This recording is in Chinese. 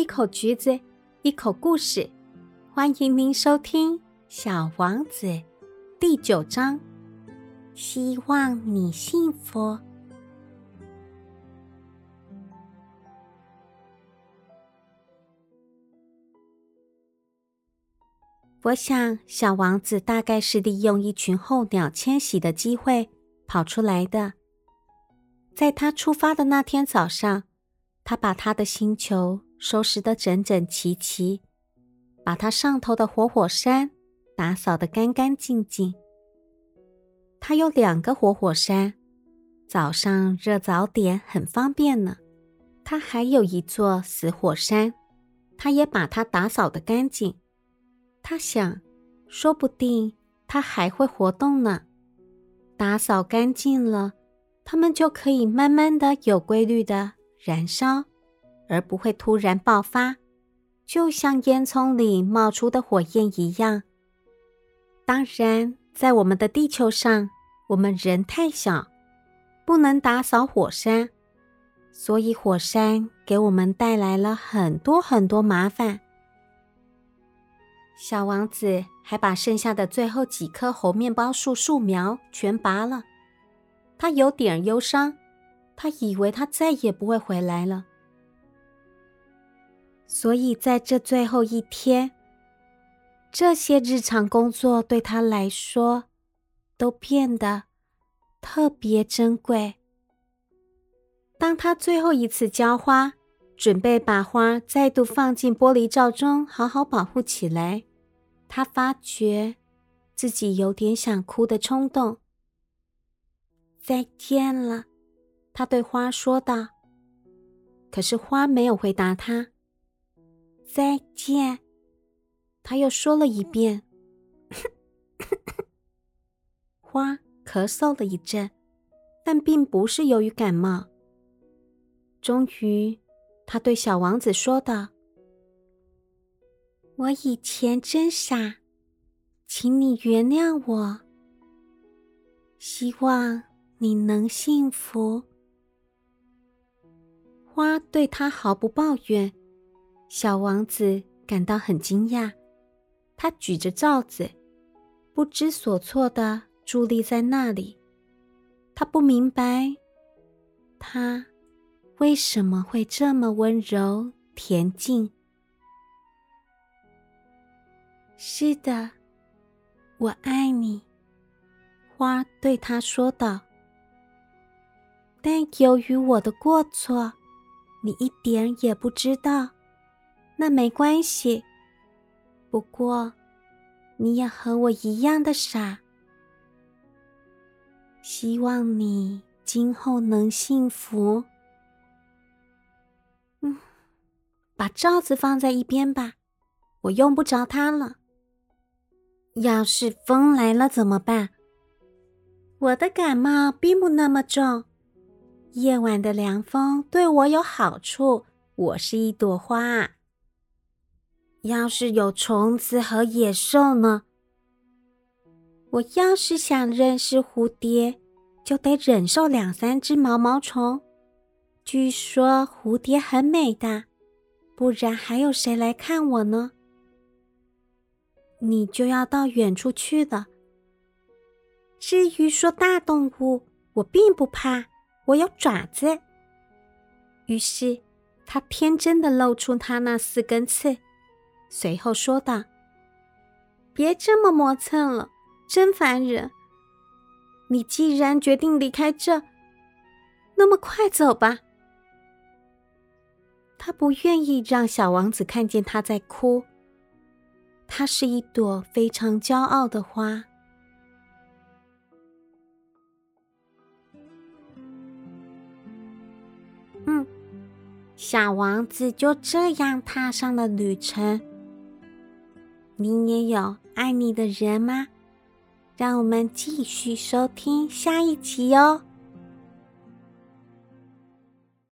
一口橘子，一口故事。欢迎您收听《小王子》第九章。希望你幸福。我想，小王子大概是利用一群候鸟迁徙的机会跑出来的。在他出发的那天早上，他把他的星球收拾得整整齐齐，把他上头的活火山打扫得干干净净。他有两个活火山，早上热早点很方便呢。他还有一座死火山，他也把它打扫得干净。他想，说不定它还会活动呢。打扫干净了，它们就可以慢慢的、有规律的燃烧，而不会突然爆发，就像烟囱里冒出的火焰一样。当然，在我们的地球上，我们人太小，不能打扫火山，所以火山给我们带来了很多很多麻烦。小王子还把剩下的最后几棵猴面包树树苗全拔了，他有点忧伤，他以为他再也不会回来了。所以在这最后一天，这些日常工作对他来说都变得特别珍贵。当他最后一次浇花，准备把花再度放进玻璃罩中，好好保护起来。他发觉自己有点想哭的冲动。再见了，他对花说道。可是花没有回答他。再见，他又说了一遍。花咳嗽了一阵，但并不是由于感冒。终于，他对小王子说道。我以前真傻，请你原谅我。希望你能幸福。花对他毫不抱怨，小王子感到很惊讶。他举着罩子，不知所措的伫立在那里。他不明白，他为什么会这么温柔恬静。是的，我爱你。”花对他说道。“但由于我的过错，你一点也不知道。那没关系。不过，你也和我一样的傻。希望你今后能幸福。嗯，把罩子放在一边吧，我用不着它了。”要是风来了怎么办？我的感冒并不那么重，夜晚的凉风对我有好处。我是一朵花。要是有虫子和野兽呢？我要是想认识蝴蝶，就得忍受两三只毛毛虫。据说蝴蝶很美的，不然还有谁来看我呢？你就要到远处去了。至于说大动物，我并不怕，我有爪子。于是，他天真的露出他那四根刺，随后说道：“别这么磨蹭了，真烦人。你既然决定离开这，那么快走吧。”他不愿意让小王子看见他在哭。它是一朵非常骄傲的花。嗯，小王子就这样踏上了旅程。你也有爱你的人吗？让我们继续收听下一集哦。